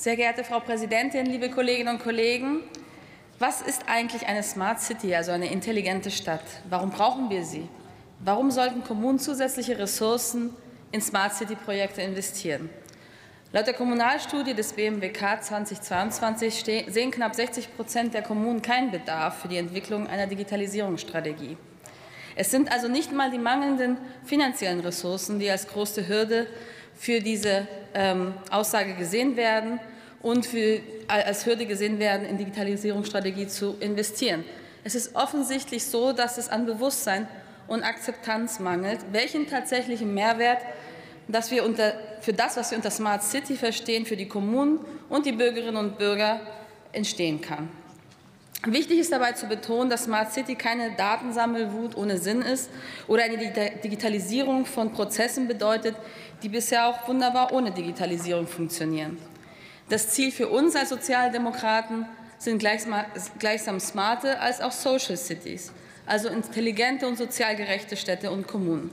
Sehr geehrte Frau Präsidentin, liebe Kolleginnen und Kollegen! Was ist eigentlich eine Smart City, also eine intelligente Stadt? Warum brauchen wir sie? Warum sollten Kommunen zusätzliche Ressourcen in Smart City-Projekte investieren? Laut der Kommunalstudie des BMWK 2022 sehen knapp 60 Prozent der Kommunen keinen Bedarf für die Entwicklung einer Digitalisierungsstrategie. Es sind also nicht mal die mangelnden finanziellen Ressourcen, die als große Hürde für diese ähm, Aussage gesehen werden und für, als Hürde gesehen werden, in Digitalisierungsstrategie zu investieren. Es ist offensichtlich so, dass es an Bewusstsein und Akzeptanz mangelt, welchen tatsächlichen Mehrwert dass wir unter, für das, was wir unter Smart City verstehen, für die Kommunen und die Bürgerinnen und Bürger entstehen kann. Wichtig ist dabei zu betonen, dass Smart City keine Datensammelwut ohne Sinn ist oder eine Digitalisierung von Prozessen bedeutet, die bisher auch wunderbar ohne Digitalisierung funktionieren. Das Ziel für uns als Sozialdemokraten sind gleichsam smarte als auch Social Cities, also intelligente und sozial gerechte Städte und Kommunen.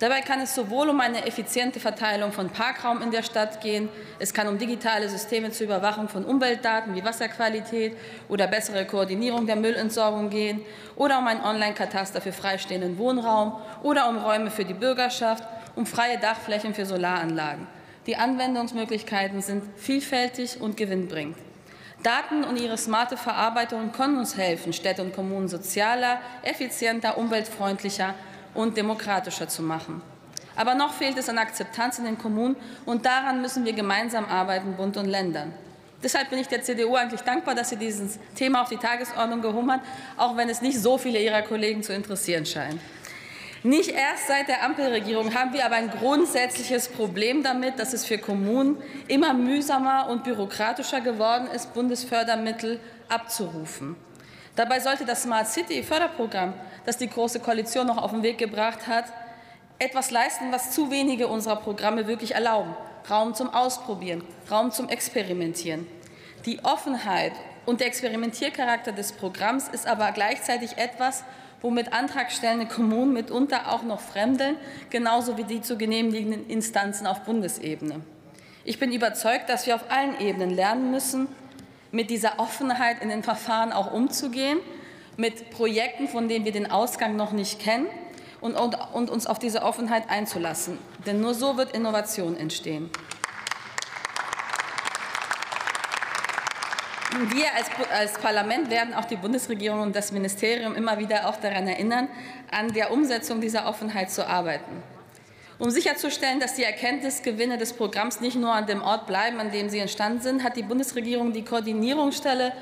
Dabei kann es sowohl um eine effiziente Verteilung von Parkraum in der Stadt gehen, es kann um digitale Systeme zur Überwachung von Umweltdaten wie Wasserqualität oder bessere Koordinierung der Müllentsorgung gehen oder um ein Online-Kataster für freistehenden Wohnraum oder um Räume für die Bürgerschaft, um freie Dachflächen für Solaranlagen. Die Anwendungsmöglichkeiten sind vielfältig und gewinnbringend. Daten und ihre smarte Verarbeitung können uns helfen, Städte und Kommunen sozialer, effizienter, umweltfreundlicher und demokratischer zu machen. Aber noch fehlt es an Akzeptanz in den Kommunen, und daran müssen wir gemeinsam arbeiten, Bund und Ländern. Deshalb bin ich der CDU eigentlich dankbar, dass sie dieses Thema auf die Tagesordnung gehoben hat, auch wenn es nicht so viele ihrer Kollegen zu interessieren scheint. Nicht erst seit der Ampelregierung haben wir aber ein grundsätzliches Problem damit, dass es für Kommunen immer mühsamer und bürokratischer geworden ist, Bundesfördermittel abzurufen. Dabei sollte das Smart City Förderprogramm, das die Große Koalition noch auf den Weg gebracht hat, etwas leisten, was zu wenige unserer Programme wirklich erlauben. Raum zum Ausprobieren, Raum zum Experimentieren. Die Offenheit und der Experimentiercharakter des Programms ist aber gleichzeitig etwas, womit antragstellende Kommunen mitunter auch noch fremdeln, genauso wie die zu genehmigenden Instanzen auf Bundesebene. Ich bin überzeugt, dass wir auf allen Ebenen lernen müssen, mit dieser Offenheit in den Verfahren auch umzugehen, mit Projekten, von denen wir den Ausgang noch nicht kennen und, und, und uns auf diese Offenheit einzulassen. Denn nur so wird Innovation entstehen. Wir als, als, Parlament werden auch die Bundesregierung und das Ministerium immer wieder auch daran erinnern, an der Umsetzung dieser Offenheit zu arbeiten. Um sicherzustellen, dass die Erkenntnisgewinne des Programms nicht nur an dem Ort bleiben, an dem sie entstanden sind, hat die Bundesregierung die Koordinierungsstelle,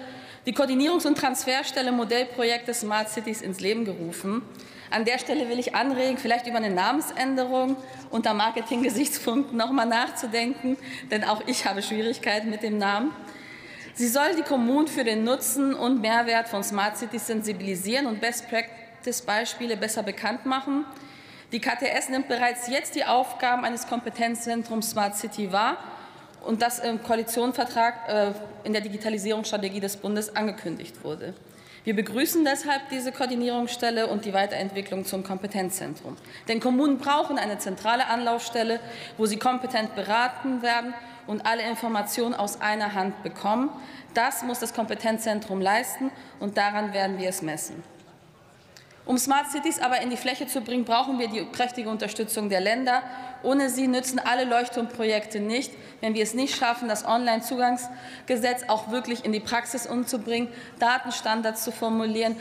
die Koordinierungs- und Transferstelle Modellprojekte Smart Cities ins Leben gerufen. An der Stelle will ich anregen, vielleicht über eine Namensänderung unter Marketing-Gesichtspunkten noch mal nachzudenken, denn auch ich habe Schwierigkeiten mit dem Namen. Sie soll die Kommunen für den Nutzen und Mehrwert von Smart Cities sensibilisieren und Best-Practice-Beispiele besser bekannt machen. Die KTS nimmt bereits jetzt die Aufgaben eines Kompetenzzentrums Smart City wahr und das im Koalitionsvertrag äh, in der Digitalisierungsstrategie des Bundes angekündigt wurde. Wir begrüßen deshalb diese Koordinierungsstelle und die Weiterentwicklung zum Kompetenzzentrum. Denn Kommunen brauchen eine zentrale Anlaufstelle, wo sie kompetent beraten werden und alle Informationen aus einer Hand bekommen. Das muss das Kompetenzzentrum leisten, und daran werden wir es messen. Um Smart Cities aber in die Fläche zu bringen, brauchen wir die kräftige Unterstützung der Länder. Ohne sie nützen alle Leuchtturmprojekte nicht, wenn wir es nicht schaffen, das Onlinezugangsgesetz auch wirklich in die Praxis umzubringen, Datenstandards zu formulieren,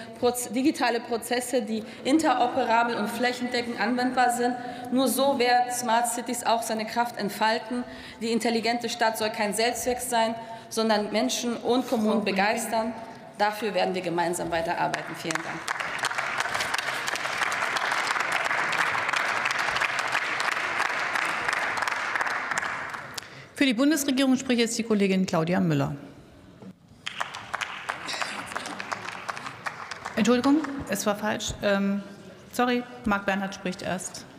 digitale Prozesse, die interoperabel und flächendeckend anwendbar sind. Nur so werden Smart Cities auch seine Kraft entfalten. Die intelligente Stadt soll kein Selbstzweck sein, sondern Menschen und Kommunen begeistern. Dafür werden wir gemeinsam weiterarbeiten. Vielen Dank. Für die Bundesregierung spricht jetzt die Kollegin Claudia Müller. Entschuldigung, es war falsch. Ähm, sorry, Marc Bernhard spricht erst.